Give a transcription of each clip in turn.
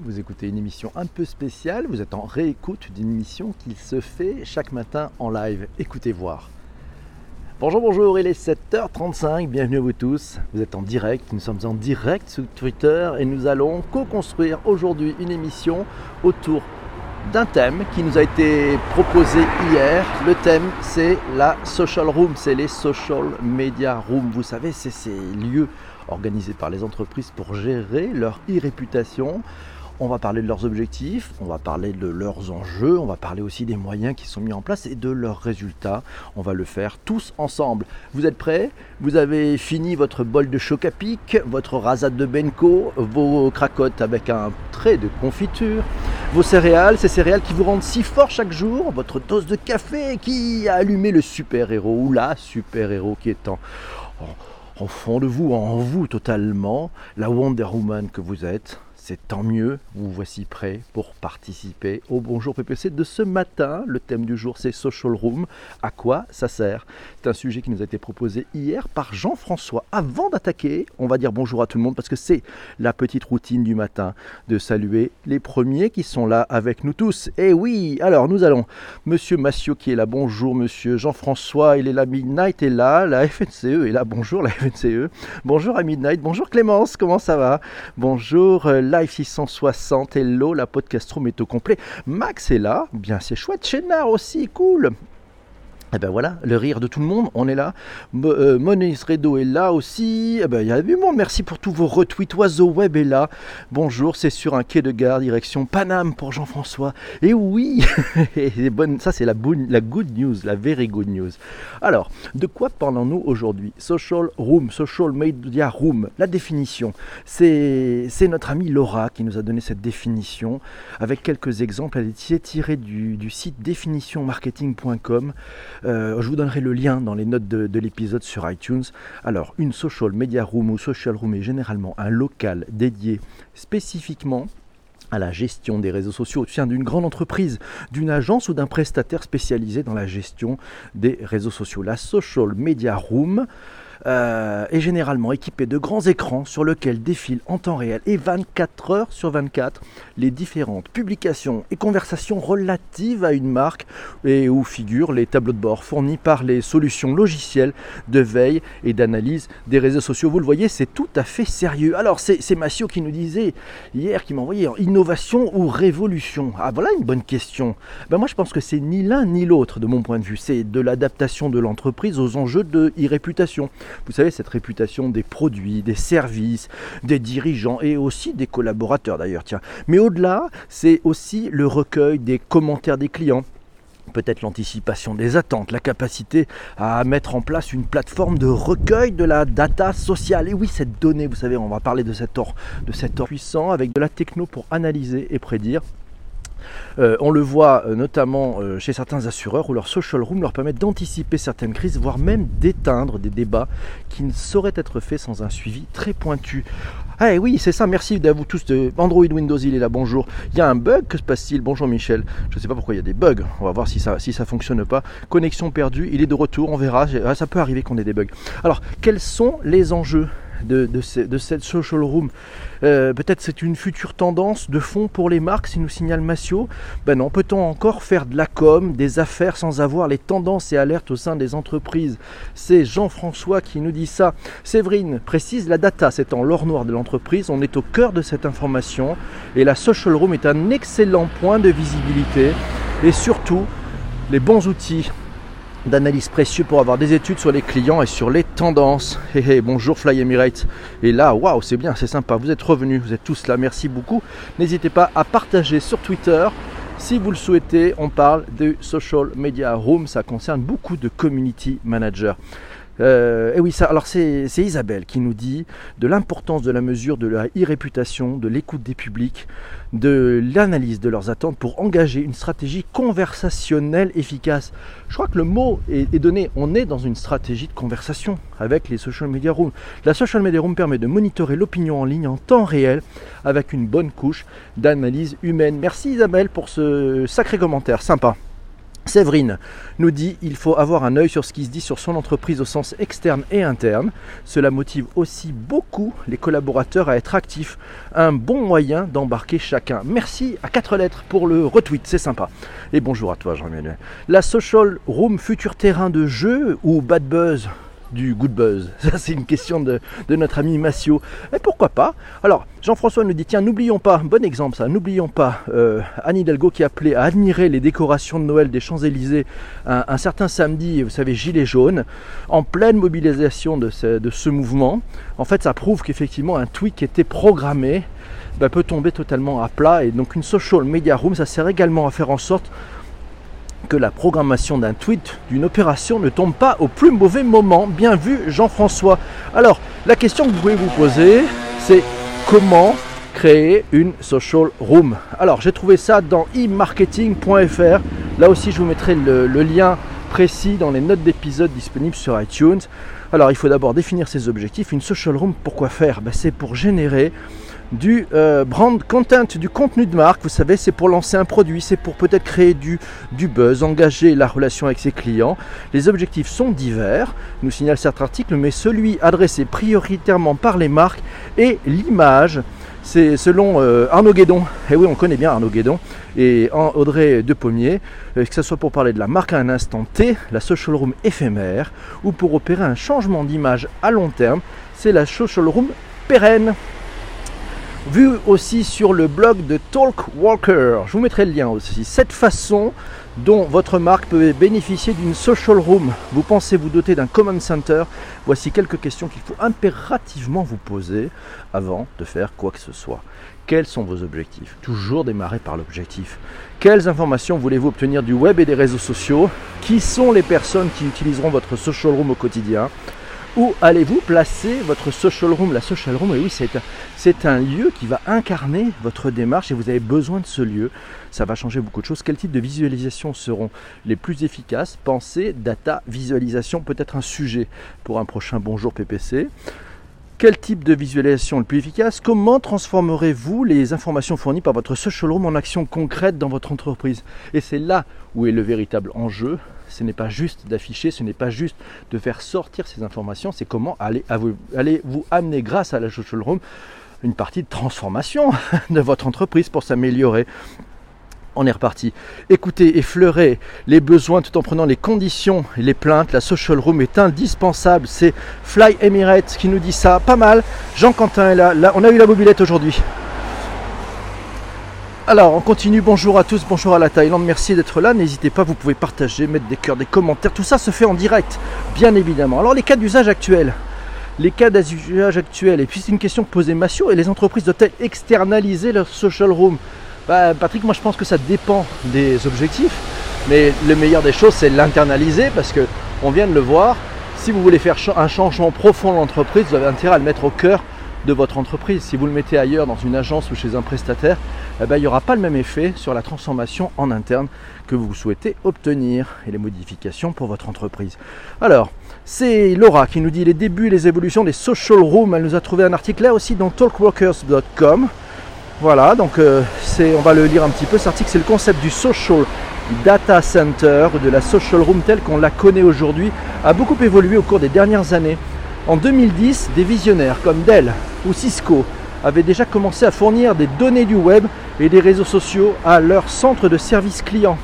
Vous écoutez une émission un peu spéciale, vous êtes en réécoute d'une émission qui se fait chaque matin en live. Écoutez voir. Bonjour, bonjour, il est 7h35, bienvenue à vous tous. Vous êtes en direct, nous sommes en direct sur Twitter et nous allons co-construire aujourd'hui une émission autour d'un thème qui nous a été proposé hier. Le thème, c'est la social room, c'est les social media room. Vous savez, c'est ces lieux organisés par les entreprises pour gérer leur e-réputation. On va parler de leurs objectifs, on va parler de leurs enjeux, on va parler aussi des moyens qui sont mis en place et de leurs résultats. On va le faire tous ensemble. Vous êtes prêts? Vous avez fini votre bol de choc à pic, votre rasade de Benko, vos cracottes avec un trait de confiture, vos céréales, ces céréales qui vous rendent si fort chaque jour, votre dose de café qui a allumé le super-héros ou la super-héros qui est en, en, en fond de vous, en vous totalement, la Wonder Woman que vous êtes c'est tant mieux, vous voici prêt pour participer au Bonjour PPC de ce matin. Le thème du jour c'est Social Room. À quoi ça sert? C'est un sujet qui nous a été proposé hier par Jean-François. Avant d'attaquer, on va dire bonjour à tout le monde parce que c'est la petite routine du matin de saluer les premiers qui sont là avec nous tous. Et oui, alors nous allons, Monsieur Massio qui est là, bonjour Monsieur Jean-François, il est là, Midnight est là, la FNCE est là, bonjour la FNCE, bonjour à Midnight, bonjour Clémence, comment ça va? Bonjour euh, Live 660, hello, la podcast room est au complet. Max est là, bien c'est chouette. Chénard aussi, cool. Et eh ben voilà, le rire de tout le monde, on est là. Euh, est là aussi. Eh ben, y a merci pour tous vos retweets. Oiseau Web est là. Bonjour, c'est sur un quai de gare, direction Paname pour Jean-François. Et oui, ça c'est la, good news, la very good news. Alors, de quoi parlons-nous aujourd'hui? Social Room, Social Media Room, la définition. C'est notre amie Laura qui nous a donné cette définition avec quelques exemples. Elle est tirée du site définitionmarketing.com. Euh, je vous donnerai le lien dans les notes de, l'épisode sur iTunes. Alors, une social media room ou social room est généralement un local dédié spécifiquement à la gestion des réseaux sociaux au sein d'une grande entreprise, d'une agence ou d'un prestataire spécialisé dans la gestion des réseaux sociaux. La social media room euh, est généralement équipé de grands écrans sur lesquels défilent en temps réel et 24 heures sur 24 les différentes publications et conversations relatives à une marque et où figurent les tableaux de bord fournis par les solutions logicielles de veille et d'analyse des réseaux sociaux. Vous le voyez, c'est tout à fait sérieux. Alors c'est Massio qui nous disait hier, qui m'envoyait innovation ou révolution? Ah voilà une bonne question. Ben moi je pense que c'est ni l'un ni l'autre de mon point de vue. C'est de l'adaptation de l'entreprise aux enjeux de e-réputation. Vous savez, cette réputation des produits, des services, des dirigeants et aussi des collaborateurs d'ailleurs. Tiens. Mais au-delà, c'est aussi le recueil des commentaires des clients peut-être l'anticipation des attentes, la capacité à mettre en place une plateforme de recueil de la data sociale. Et oui, cette donnée, vous savez, on va parler de cet or, de cet or puissant avec de la techno pour analyser et prédire euh, on le voit euh, notamment euh, chez certains assureurs où leur social room leur permet d'anticiper certaines crises, voire même d'éteindre des débats qui ne sauraient être faits sans un suivi très pointu. Ah oui, c'est ça, merci à vous tous de Android Windows, il est là, bonjour. Il y a un bug, que se passe-t-il? Bonjour Michel. Je ne sais pas pourquoi il y a des bugs, on va voir si ça si ça fonctionne pas. Connexion perdue, il est de retour, on verra. Ah, ça peut arriver qu'on ait des bugs. Alors, quels sont les enjeux? De, cette social room. Euh, peut-être c'est une future tendance de fond pour les marques, si nous signale Massio. Ben non, peut-on encore faire de la com, des affaires sans avoir les tendances et alertes au sein des entreprises? C'est Jean-François qui nous dit ça. Séverine précise, la data c'est en l'or noir de l'entreprise, on est au cœur de cette information et la social room est un excellent point de visibilité et surtout les bons outils d'analyse précieux pour avoir des études sur les clients et sur les tendances. Hey, bonjour Fly Emirates. Et là, waouh, c'est bien, c'est sympa. Vous êtes revenus, vous êtes tous là. Merci beaucoup. N'hésitez pas à partager sur Twitter. Si vous le souhaitez, on parle de Social Media Room. Ça concerne beaucoup de community managers. Euh, et oui, ça, alors c'est Isabelle qui nous dit de l'importance de la mesure de la e-réputation, de l'écoute des publics, de l'analyse de leurs attentes pour engager une stratégie conversationnelle efficace. Je crois que le mot est, donné. On est dans une stratégie de conversation avec les social media rooms. La social media room permet de monitorer l'opinion en ligne en temps réel avec une bonne couche d'analyse humaine. Merci Isabelle pour ce sacré commentaire, sympa. Séverine nous dit il faut avoir un œil sur ce qui se dit sur son entreprise au sens externe et interne. Cela motive aussi beaucoup les collaborateurs à être actifs. Un bon moyen d'embarquer chacun. Merci à quatre lettres pour le retweet, c'est sympa. Et bonjour à toi Jean-Emmanuel. La social room, futur terrain de jeu ou bad buzz? Du good buzz Ça, c'est une question de, notre ami Massio. Et pourquoi pas Alors, Jean-François nous dit tiens, n'oublions pas, bon exemple ça, n'oublions pas euh, Anne Hidalgo qui appelait à admirer les décorations de Noël des Champs-Élysées un, certain samedi, vous savez, gilet jaune, en pleine mobilisation de ce, mouvement. En fait, ça prouve qu'effectivement, un tweet qui était programmé bah, peut tomber totalement à plat. Et donc, une social media room, ça sert également à faire en sorte que la programmation d'un tweet, d'une opération ne tombe pas au plus mauvais moment. Bien vu Jean-François. Alors, la question que vous pouvez vous poser, c'est comment créer une social room? Alors, j'ai trouvé ça dans e-marketing.fr. Là aussi, je vous mettrai le, lien précis dans les notes d'épisode disponibles sur iTunes. Alors, il faut d'abord définir ses objectifs. Une social room, pourquoi faire? Ben, C'est pour générer du euh, brand content, du contenu de marque. Vous savez, c'est pour lancer un produit, c'est pour peut-être créer du, buzz, engager la relation avec ses clients. Les objectifs sont divers, nous signale cet article, mais celui adressé prioritairement par les marques est l'image. C'est selon euh, Arnaud Guédon, et eh oui on connaît bien Arnaud Guédon, et Audrey De Pommier, euh, que ce soit pour parler de la marque à un instant T, la social room éphémère, ou pour opérer un changement d'image à long terme, c'est la social room pérenne vu aussi sur le blog de Talk Walker. Je vous mettrai le lien aussi. Cette façon dont votre marque peut bénéficier d'une social room. Vous pensez vous doter d'un command center? Voici quelques questions qu'il faut impérativement vous poser avant de faire quoi que ce soit. Quels sont vos objectifs? Toujours démarrer par l'objectif. Quelles informations voulez-vous obtenir du web et des réseaux sociaux? Qui sont les personnes qui utiliseront votre social room au quotidien? Où allez-vous placer votre social room? La social room, et oui, c'est un, lieu qui va incarner votre démarche et vous avez besoin de ce lieu. Ça va changer beaucoup de choses. Quel type de visualisation seront les plus efficaces? Pensez, data, visualisation, peut-être un sujet pour un prochain Bonjour PPC. Quel type de visualisation le plus efficace? Comment transformerez-vous les informations fournies par votre social room en actions concrètes dans votre entreprise? Et c'est là où est le véritable enjeu ce n'est pas juste d'afficher, ce n'est pas juste de faire sortir ces informations, c'est comment aller, vous, vous amener grâce à la social room une partie de transformation de votre entreprise pour s'améliorer. On est reparti. Écoutez, effleurer les besoins tout en prenant les conditions et les plaintes. La social room est indispensable. C'est Fly Emirates qui nous dit ça. Pas mal. Jean Quentin est là. là on a eu la mobilette aujourd'hui. Alors, on continue. Bonjour à tous, bonjour à la Thaïlande. Merci d'être là. N'hésitez pas, vous pouvez partager, mettre des cœurs, des commentaires. Tout ça se fait en direct, bien évidemment. Alors, les cas d'usage actuels. Les cas d'usage actuels. Et puis, c'est une question que posait Massio. Et les entreprises doivent-elles externaliser leur social room? Bah, Patrick, moi, je pense que ça dépend des objectifs. Mais le meilleur des choses, c'est l'internaliser parce que on vient de le voir. Si vous voulez faire un changement profond dans l'entreprise, vous avez intérêt à le mettre au cœur de votre entreprise. Si vous le mettez ailleurs, dans une agence ou chez un prestataire, eh ben, il n'y aura pas le même effet sur la transformation en interne que vous souhaitez obtenir et les modifications pour votre entreprise. Alors, c'est Laura qui nous dit les débuts et les évolutions des social rooms. Elle nous a trouvé un article là aussi dans talkworkers.com. Voilà, donc euh, c'est, on va le lire un petit peu. Cet article, c'est le concept du social data center, de la social room telle qu'on la connaît aujourd'hui, a beaucoup évolué au cours des dernières années. En 2010, des visionnaires comme Dell ou Cisco avaient déjà commencé à fournir des données du web et des réseaux sociaux à leur centre de service client.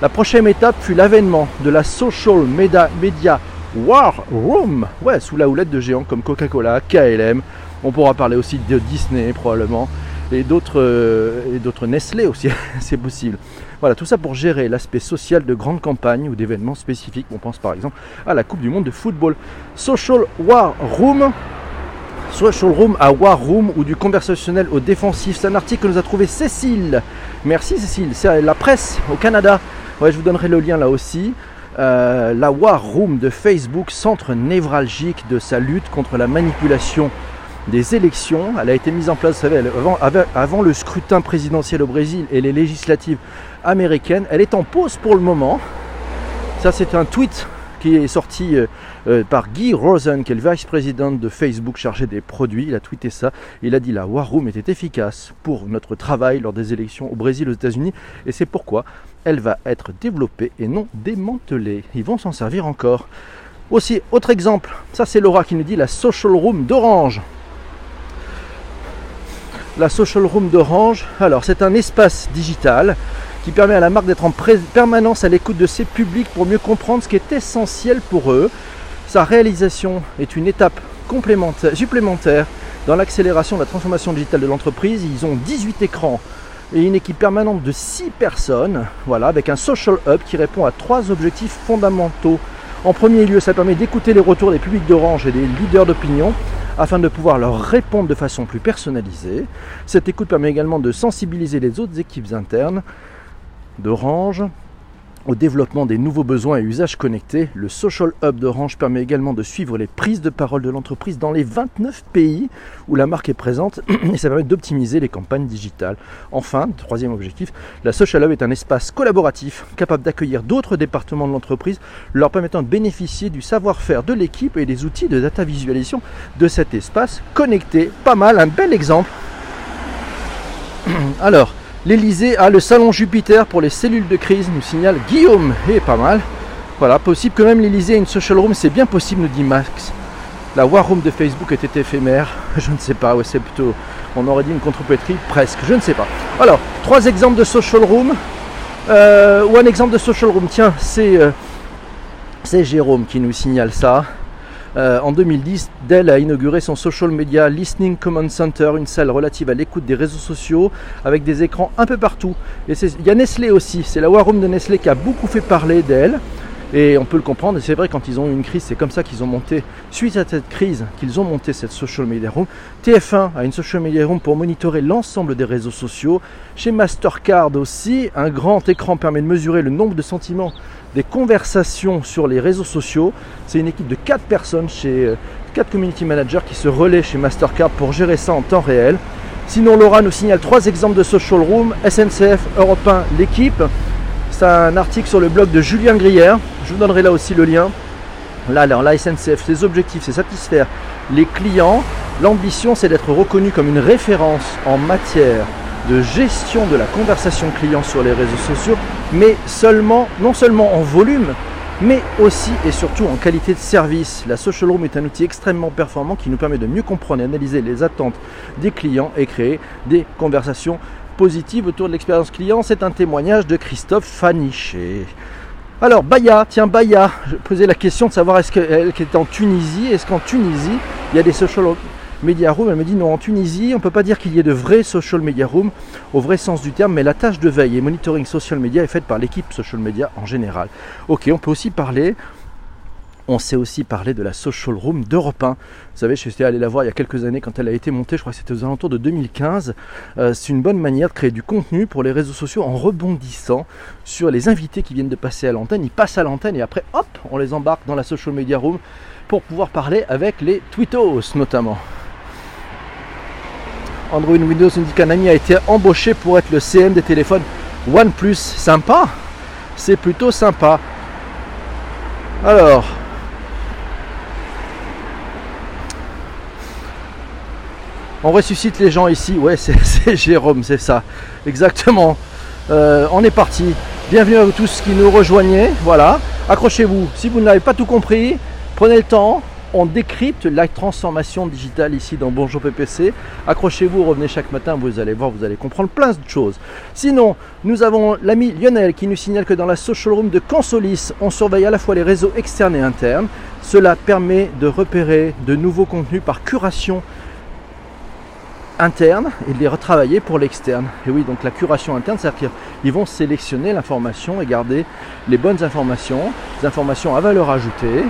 La prochaine étape fut l'avènement de la Social Media, War Room, ouais, sous la houlette de géants comme Coca-Cola, KLM. On pourra parler aussi de Disney probablement et d'autres euh, et d'autres Nestlé aussi, c'est possible. Voilà, tout ça pour gérer l'aspect social de grandes campagnes ou d'événements spécifiques. On pense par exemple à la Coupe du Monde de football. Social War Room, Social Room à War Room ou du conversationnel au défensif. C'est un article que nous a trouvé Cécile. Merci Cécile, c'est la presse au Canada. Ouais, je vous donnerai le lien là aussi. Euh, la War Room de Facebook, centre névralgique de sa lutte contre la manipulation des élections. Elle a été mise en place, vous savez, avant, le scrutin présidentiel au Brésil et les législatives américaines. Elle est en pause pour le moment. Ça, c'est un tweet qui est sorti euh, euh, par Guy Rosen, qui est le vice-président de Facebook chargé des produits. Il a tweeté ça. Il a dit la War Room était efficace pour notre travail lors des élections au Brésil, aux États-Unis. Et c'est pourquoi elle va être développée et non démantelée. Ils vont s'en servir encore. Aussi, autre exemple, ça c'est Laura qui nous dit la Social Room d'Orange. La Social Room d'Orange, alors c'est un espace digital qui permet à la marque d'être en permanence à l'écoute de ses publics pour mieux comprendre ce qui est essentiel pour eux. Sa réalisation est une étape supplémentaire dans l'accélération de la transformation digitale de l'entreprise. Ils ont 18 écrans et une équipe permanente de 6 personnes, voilà, avec un social hub qui répond à trois objectifs fondamentaux. En premier lieu, ça permet d'écouter les retours des publics d'Orange et des leaders d'opinion afin de pouvoir leur répondre de façon plus personnalisée. Cette écoute permet également de sensibiliser les autres équipes internes d'Orange au développement des nouveaux besoins et usages connectés. Le Social Hub d'Orange permet également de suivre les prises de parole de l'entreprise dans les 29 pays où la marque est présente et ça permet d'optimiser les campagnes digitales. Enfin, troisième objectif, la Social Hub est un espace collaboratif capable d'accueillir d'autres départements de l'entreprise, leur permettant de bénéficier du savoir-faire de l'équipe et des outils de data visualisation de cet espace connecté. Pas mal, un bel exemple. Alors, L'Elysée a le salon Jupiter pour les cellules de crise, nous signale Guillaume. Et pas mal. Voilà, possible que même l'Elysée ait une social room, c'est bien possible, nous dit Max. La war room de Facebook était éphémère. Je ne sais pas, c'est plutôt. On aurait dit une contrepétrie, presque, je ne sais pas. Alors, trois exemples de social room. Euh, ou un exemple de social room, tiens, c'est euh, c'est Jérôme qui nous signale ça. Euh, en 2010, Dell a inauguré son Social Media Listening Command Center, une salle relative à l'écoute des réseaux sociaux avec des écrans un peu partout. Et il y a Nestlé aussi, c'est la War Room de Nestlé qui a beaucoup fait parler d'elle. Et on peut le comprendre, et c'est vrai, quand ils ont eu une crise, c'est comme ça qu'ils ont monté, suite à cette crise, qu'ils ont monté cette Social Media Room. TF1 a une Social Media Room pour monitorer l'ensemble des réseaux sociaux. Chez Mastercard aussi, un grand écran permet de mesurer le nombre de sentiments des conversations sur les réseaux sociaux. C'est une équipe de 4 personnes chez 4 euh, community managers qui se relaient chez Mastercard pour gérer ça en temps réel. Sinon, Laura nous signale trois exemples de social room SNCF, Europe 1, l'équipe. C'est un article sur le blog de Julien Grière. Je vous donnerai là aussi le lien. Là, alors, la SNCF, ses objectifs, c'est satisfaire les clients. L'ambition, c'est d'être reconnu comme une référence en matière de gestion de la conversation client sur les réseaux sociaux, mais seulement, non seulement en volume, mais aussi et surtout en qualité de service. La Social Room est un outil extrêmement performant qui nous permet de mieux comprendre et analyser les attentes des clients et créer des conversations positives autour de l'expérience client. C'est un témoignage de Christophe Faniché. Alors Baya, tiens Baya, je posais la question de savoir est-ce qu'elle est en Tunisie, est-ce qu'en Tunisie il y a des social Media Room, elle me dit non, en Tunisie, on ne peut pas dire qu'il y ait de vrais social media room au vrai sens du terme, mais la tâche de veille et monitoring social media est faite par l'équipe social media en général. Ok, on peut aussi parler on sait aussi parler de la Social Room d'Europe 1. Vous savez, je suis allé la voir il y a quelques années quand elle a été montée, je crois que c'était aux alentours de 2015. Euh, c'est une bonne manière de créer du contenu pour les réseaux sociaux en rebondissant sur les invités qui viennent de passer à l'antenne. Ils passent à l'antenne et après, hop, on les embarque dans la Social Media Room pour pouvoir parler avec les tweetos notamment. Android Windows nous dit qu'un ami a été embauché pour être le CM des téléphones OnePlus. Sympa C'est plutôt sympa. Alors. On ressuscite les gens ici. Ouais, c'est Jérôme, c'est ça. Exactement. Euh, on est parti. Bienvenue à vous tous qui nous rejoignez. Voilà. Accrochez-vous. Si vous n'avez pas tout compris, prenez le temps on décrypte la transformation digitale ici dans Bonjour PPC. Accrochez-vous, revenez chaque matin, vous allez voir, vous allez comprendre plein de choses. Sinon, nous avons l'ami Lionel qui nous signale que dans la social room de Consolis, on surveille à la fois les réseaux externes et internes. Cela permet de repérer de nouveaux contenus par curation interne et de les retravailler pour l'externe. Et oui, donc la curation interne, c'est-à-dire qu'ils vont sélectionner l'information et garder les bonnes informations, les informations à valeur ajoutée,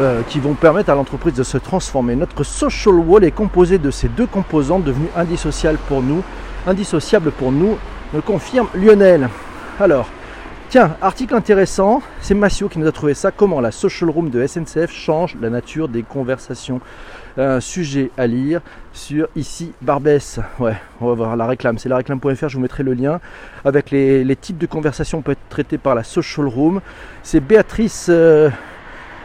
euh, qui vont permettre à l'entreprise de se transformer. Notre social wall est composé de ces deux composantes devenues indissociables pour nous, indissociables pour nous, me confirme Lionel. Alors, tiens, article intéressant, c'est Massio qui nous a trouvé ça, comment la social room de SNCF change la nature des conversations. Un sujet à lire sur ici Barbès. Ouais, on va voir la réclame. C'est la réclame.fr, je vous mettrai le lien avec les, types de conversations peut être traités par la social room. C'est Béatrice. Euh,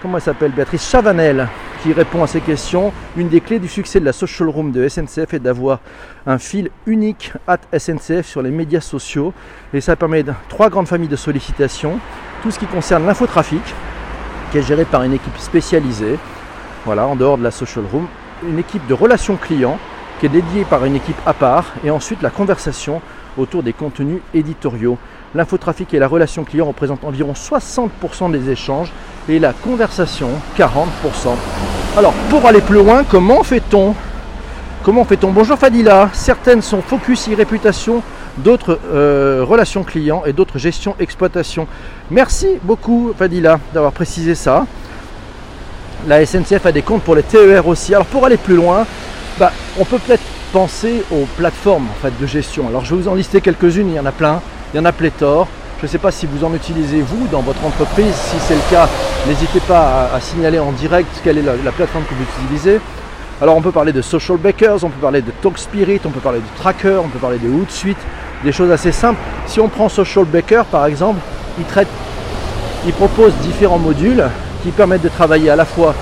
comment elle s'appelle Béatrice Chavanel qui répond à ces questions. Une des clés du succès de la social room de SNCF est d'avoir un fil unique at SNCF sur les médias sociaux. Et ça permet trois grandes familles de sollicitations. Tout ce qui concerne l'infotrafic, qui est géré par une équipe spécialisée, voilà, en dehors de la social room. Une équipe de relations clients qui est dédiée par une équipe à part. Et ensuite la conversation autour des contenus éditoriaux. L'infotrafic et la relation client représentent environ 60% des échanges et la conversation 40%. Alors pour aller plus loin, comment fait-on? Comment fait-on? Bonjour Fadila, certaines sont focus et réputation, d'autres euh, relations clients et d'autres gestion exploitation. Merci beaucoup Fadila d'avoir précisé ça. La SNCF a des comptes pour les TER aussi. Alors pour aller plus loin, bah, on peut peut-être penser aux plateformes en fait, de gestion. Alors je vais vous en lister quelques-unes, il y en a plein, il y en a pléthore. Je ne sais pas si vous en utilisez vous dans votre entreprise. Si c'est le cas, n'hésitez pas à, signaler en direct quelle est la, plateforme que vous utilisez. Alors on peut parler de Social Bakers, on peut parler de Talk Spirit, on peut parler de Tracker, on peut parler de Hootsuite, des choses assez simples. Si on prend Social Baker par exemple, il traite, il propose différents modules qui permettent de travailler à la fois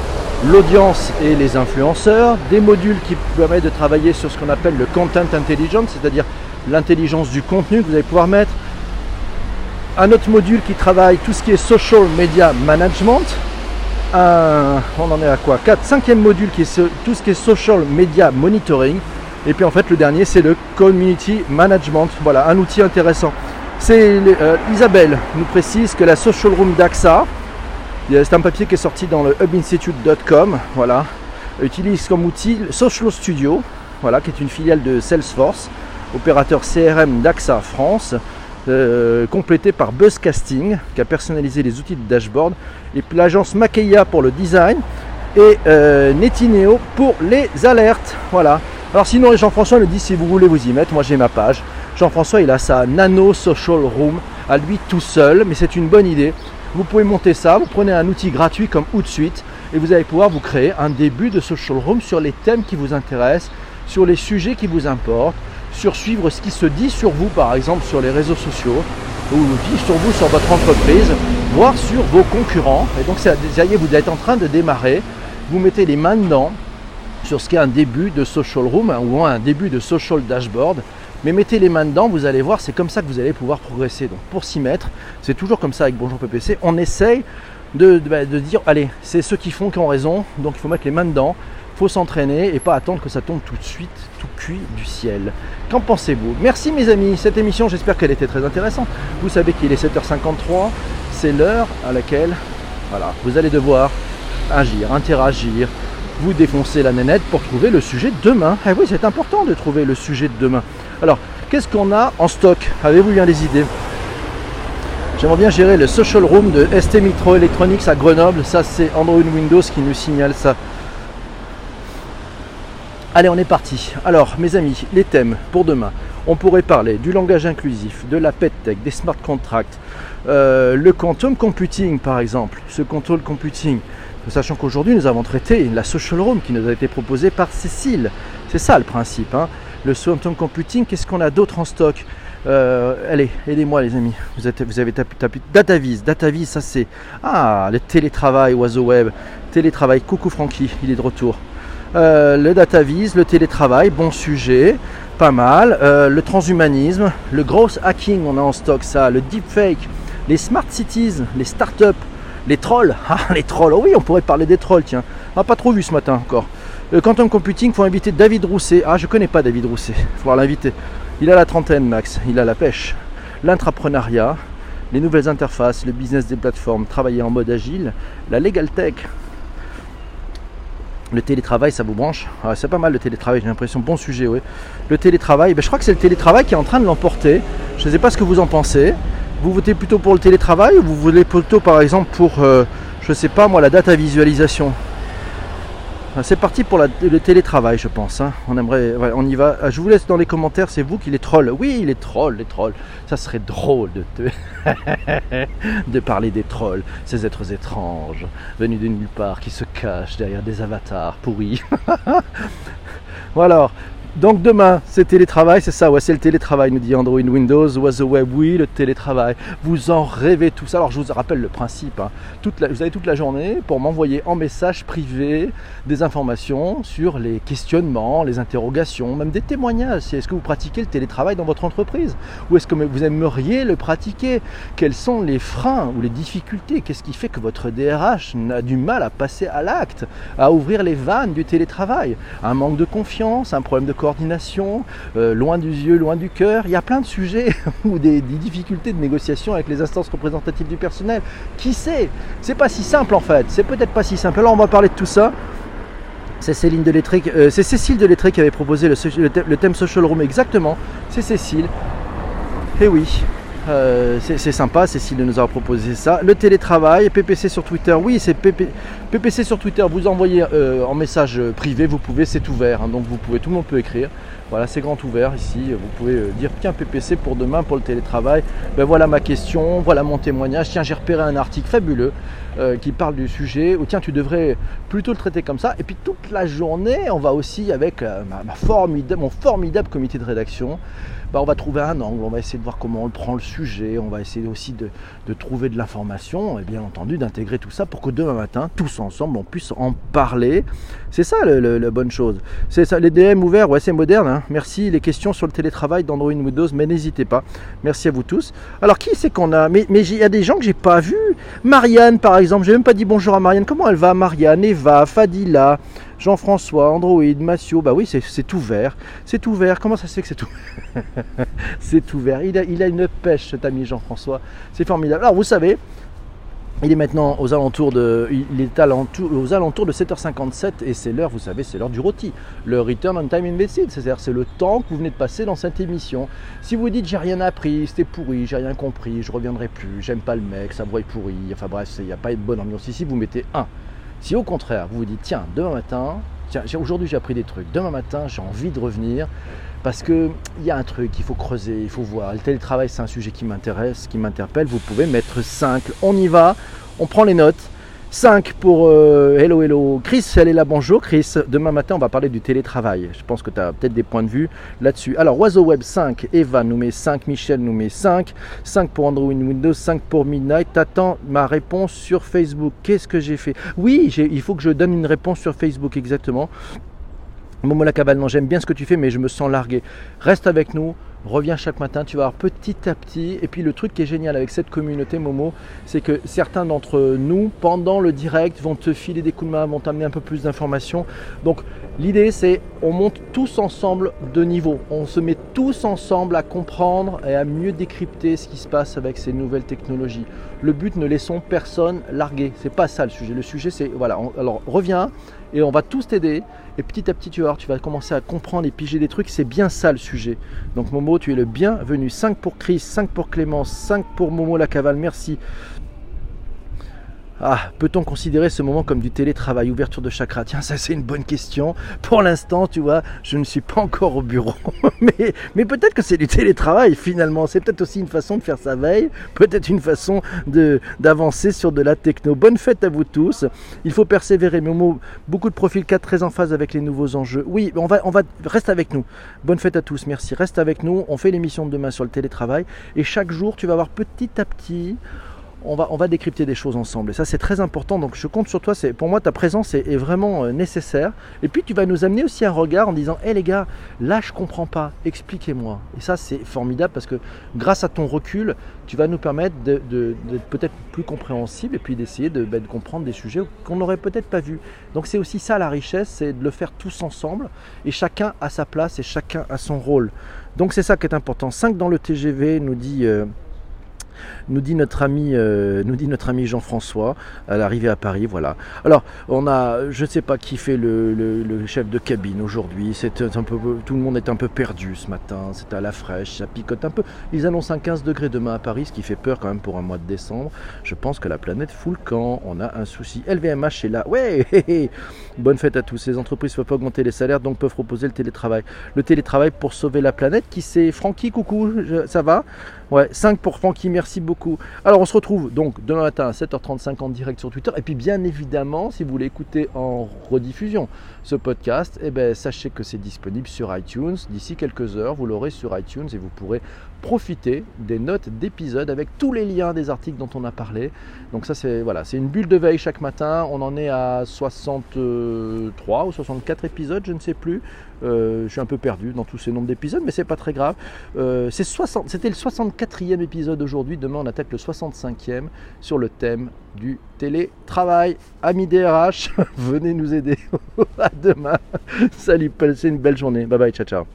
l'audience et les influenceurs, des modules qui permettent de travailler sur ce qu'on appelle le content intelligence, c'est-à-dire l'intelligence du contenu que vous allez pouvoir mettre. Un autre module qui travaille tout ce qui est social media management. on en est à quoi? 4, cinquième module qui est tout ce qui est social media monitoring. Et puis en fait le dernier c'est le community management. Voilà, un outil intéressant. C'est euh, Isabelle nous précise que la social room d'AXA, c'est un papier qui est sorti dans le hubinstitute.com. Voilà. Utilise comme outil Social Studio, voilà, qui est une filiale de Salesforce, opérateur CRM d'AXA France, euh, complété par Buzzcasting, qui a personnalisé les outils de dashboard, et l'agence Makeia pour le design, et euh, Netineo pour les alertes. Voilà. Alors sinon, Jean-François le dit si vous voulez vous y mettre, moi j'ai ma page. Jean-François, il a sa Nano Social Room à lui tout seul, mais c'est une bonne idée. Vous pouvez monter ça, vous prenez un outil gratuit comme Outsuite et vous allez pouvoir vous créer un début de social room sur les thèmes qui vous intéressent, sur les sujets qui vous importent, sur suivre ce qui se dit sur vous par exemple sur les réseaux sociaux ou sur vous sur votre entreprise, voire sur vos concurrents. Et donc ça y est, vous êtes en train de démarrer, vous mettez les mains dedans sur ce qui est un début de social room hein, ou un début de social dashboard mais mettez les mains dedans, vous allez voir, c'est comme ça que vous allez pouvoir progresser. Donc pour s'y mettre, c'est toujours comme ça avec Bonjour PPC, on essaye de, bah, dire, allez, c'est ceux qui font qui ont raison, donc il faut mettre les mains dedans, il faut s'entraîner et pas attendre que ça tombe tout de suite, tout cuit du ciel. Qu'en pensez-vous? Merci mes amis, cette émission, j'espère qu'elle était très intéressante. Vous savez qu'il est 7h53, c'est l'heure à laquelle voilà, vous allez devoir agir, interagir, vous défoncer la nénette pour trouver le sujet de demain. Eh oui, c'est important de trouver le sujet de demain. Alors, qu'est-ce qu'on a en stock Avez-vous bien des idées J'aimerais bien gérer le social room de ST Micro Electronics à Grenoble. Ça, c'est Android Windows qui nous signale ça. Allez, on est parti. Alors, mes amis, les thèmes pour demain. On pourrait parler du langage inclusif, de la PET-Tech, des smart contracts, euh, le quantum computing par exemple, ce control computing. Sachant qu'aujourd'hui, nous avons traité la social room qui nous a été proposée par Cécile. C'est ça le principe. Hein le quantum computing. Qu'est-ce qu'on a d'autre en stock euh, allez, aidez-moi les amis. Vous, êtes, vous avez tapé, tapé DataVis. DataVis, ça c'est. Ah, le télétravail, oiseau web. Télétravail, coucou Francky, il est de retour. Euh, le DataVis, le télétravail, bon sujet, pas mal. Euh, le transhumanisme, le gross hacking, on a en stock ça. Le deepfake, les smart cities, les startups, les trolls. Ah, les trolls, oui, on pourrait parler des trolls, tiens. On n'a pas trop vu ce matin encore. Le quantum computing, faut inviter David Rousset. Ah, je connais pas David Rousset. Faut l'inviter. Il a la trentaine, Max. Il a la pêche. L'intrapreneuriat, les nouvelles interfaces, le business des plateformes, travailler en mode agile, la legal tech. Le télétravail, ça vous branche? Ah, C'est pas mal le télétravail, j'ai l'impression. Bon sujet, oui. Le télétravail, ben, je crois que c'est le télétravail qui est en train de l'emporter. Je ne sais pas ce que vous en pensez. Vous votez plutôt pour le télétravail ou vous voulez plutôt, par exemple, pour, euh, je ne sais pas moi, la data visualisation? C'est parti pour le télétravail, je pense. Hein. On aimerait, on y va. Ah, je vous laisse dans les commentaires. C'est vous qui les trolls. Oui, les trolls, les trolls. Ça serait drôle de, parler des trolls, ces êtres étranges venus de nulle part qui se cachent derrière des avatars pourris. voilà. Donc demain, c'est télétravail, c'est ça, ouais, c'est le télétravail, nous dit Android Windows, was the web, oui, le télétravail. Vous en rêvez tout ça. Alors je vous rappelle le principe. Hein. Vous avez toute la journée pour m'envoyer en message privé des informations sur les questionnements, les interrogations, même des témoignages. Est-ce que vous pratiquez le télétravail dans votre entreprise? Ou est-ce que vous aimeriez le pratiquer? Quels sont les freins ou les difficultés? Qu'est-ce qui fait que votre DRH a du mal à passer à l'acte, à ouvrir les vannes du télétravail? Un manque de confiance, un problème de coordination, euh, loin du yeux, loin du cœur. Il y a plein de sujets ou des, difficultés de négociation avec les instances représentatives du personnel. Qui sait? C'est pas si simple en fait. C'est peut-être pas si simple. Alors on va parler de tout ça. C'est Céline de euh, c'est Cécile de qui avait proposé le, thème Social Room exactement. C'est Cécile. Et eh oui, euh, c'est sympa, Cécile nous a proposé ça. Le télétravail, PPC sur Twitter, oui, c'est PPC sur Twitter. Vous envoyez euh, en message privé, vous pouvez, c'est ouvert, hein, donc vous pouvez, tout le monde peut écrire. Voilà, c'est grand ouvert ici. Vous pouvez euh, dire tiens PPC pour demain pour le télétravail. Ben voilà ma question, voilà mon témoignage. Tiens, j'ai repéré un article fabuleux qui parle du sujet. Ou tiens, tu devrais plutôt le traiter comme ça. Et puis toute la journée, on va aussi avec mon formidable comité de rédaction bah, on va trouver un angle, on va essayer de voir comment on prend le sujet, on va essayer aussi de, trouver de l'information et bien entendu d'intégrer tout ça pour que demain matin, tous ensemble, on puisse en parler. C'est ça la bonne chose. C'est ça, les DM ouverts, ouais, c'est moderne. Hein. Merci. Les questions sur le télétravail d'Android Windows, mais n'hésitez pas. Merci à vous tous. Alors, qui c'est qu'on a? Mais il y a des gens que j'ai pas vus. Marianne, par exemple, j'ai même pas dit bonjour à Marianne. Comment elle va, Marianne? Eva, Fadila Jean-François, Android, Massio, bah oui, c'est ouvert. C'est ouvert. Comment ça se fait que c'est tout C'est ouvert? Il a, il a une pêche, cet ami Jean-François. C'est formidable. Alors, vous savez, il est maintenant aux alentours de, il est aux alentours de 7h57 et c'est l'heure, vous savez, c'est l'heure du rôti. Le return on time invested, c'est-à-dire c'est le temps que vous venez de passer dans cette émission. Si vous dites j'ai rien appris, c'était pourri, j'ai rien compris, je reviendrai plus, j'aime pas le mec, sa voix est pourrie, enfin bref, il n'y a pas de bonne ambiance ici, vous mettez 1. Si au contraire, vous vous dites, tiens, demain matin, tiens, aujourd'hui j'ai appris des trucs, demain matin j'ai envie de revenir, parce qu'il y a un truc, il faut creuser, il faut voir. Le télétravail, c'est un sujet qui m'intéresse, qui m'interpelle, vous pouvez mettre 5. On y va, on prend les notes. 5 pour euh, Hello Hello. Chris, elle est là, bonjour Chris. Demain matin, on va parler du télétravail. Je pense que tu as peut-être des points de vue là-dessus. Alors, Oiseau Web 5, Eva nous met 5, Michel nous met 5, 5 pour Android Windows, 5 pour Midnight. T'attends ma réponse sur Facebook. Qu'est-ce que j'ai fait? Oui, il faut que je donne une réponse sur Facebook, exactement. Momo la cabane, non, j'aime bien ce que tu fais, mais je me sens largué. Reste avec nous, reviens chaque matin, tu vas voir petit à petit. Et puis le truc qui est génial avec cette communauté Momo, c'est que certains d'entre nous, pendant le direct, vont te filer des coups de main, vont t'amener un peu plus d'informations. Donc l'idée c'est on monte tous ensemble de niveau. On se met tous ensemble à comprendre et à mieux décrypter ce qui se passe avec ces nouvelles technologies. Le but, ne laissons personne larguer. C'est pas ça le sujet. Le sujet c'est voilà. alors reviens et on va tous t'aider. Et petit à petit, tu vas, tu vas commencer à comprendre et piger des trucs. C'est bien ça le sujet. Donc Momo, tu es le bienvenu. 5 pour Chris, 5 pour Clémence, 5 pour Momo la cavale. Merci. Ah, peut-on considérer ce moment comme du télétravail, ouverture de chakra Tiens, ça c'est une bonne question. Pour l'instant, tu vois, je ne suis pas encore au bureau. mais, peut-être que c'est du télétravail finalement. C'est peut-être aussi une façon de faire sa veille, peut-être une façon d'avancer sur de la techno. Bonne fête à vous tous. Il faut persévérer. Momo, beaucoup de profils 4 très en phase avec les nouveaux enjeux. Oui, on va, on va, reste avec nous. Bonne fête à tous, merci. Reste avec nous. On fait l'émission de demain sur le télétravail. Et chaque jour, tu vas voir petit à petit on va, on va décrypter des choses ensemble. Et ça, c'est très important. Donc, je compte sur toi. C'est, pour moi, ta présence est, vraiment euh, nécessaire. Et puis, tu vas nous amener aussi un regard en disant Hé les gars, là, je comprends pas. Expliquez-moi. Et ça, c'est formidable parce que grâce à ton recul, tu vas nous permettre d'être peut-être plus compréhensible et puis d'essayer de, bah, de comprendre des sujets qu'on n'aurait peut-être pas vus. Donc, c'est aussi ça la richesse c'est de le faire tous ensemble. Et chacun a sa place et chacun a son rôle. Donc, c'est ça qui est important. 5 dans le TGV, nous dit. Euh, nous dit notre ami, euh, nous dit notre ami Jean-François à l'arrivée à Paris. Voilà. Alors, on a, je ne sais pas qui fait le, chef de cabine aujourd'hui. C'est un peu, tout le monde est un peu perdu ce matin. C'est à la fraîche, ça picote un peu. Ils annoncent un 15 degrés demain à Paris, ce qui fait peur quand même pour un mois de décembre. Je pense que la planète fout le camp. On a un souci. LVMH est là. Ouais. Bonne fête à tous. Ces entreprises ne peuvent pas augmenter les salaires, donc peuvent proposer le télétravail. Le télétravail pour sauver la planète. Qui c'est Francky, coucou. ça va? Ouais. 5 pour Francky. Merci Merci Alors on se retrouve donc demain matin à 7h35 en direct sur Twitter. Et puis bien évidemment, si vous voulez écouter en rediffusion ce podcast, eh ben, sachez que c'est disponible sur iTunes. D'ici quelques heures, vous l'aurez sur iTunes et vous pourrez profiter des notes d'épisodes avec tous les liens des articles dont on a parlé. Donc ça c'est voilà, c'est une bulle de veille chaque matin. On en est à 63 ou 64 épisodes, je ne sais plus. Euh, je suis un peu perdu dans tous ces nombres d'épisodes, mais c'est pas très grave. Euh, c'était le 64e épisode aujourd'hui. Demain, on attaque le 65e sur le thème du télétravail. Amis DRH, venez nous aider. à demain. Salut, passez une belle journée. Bye bye, ciao, ciao.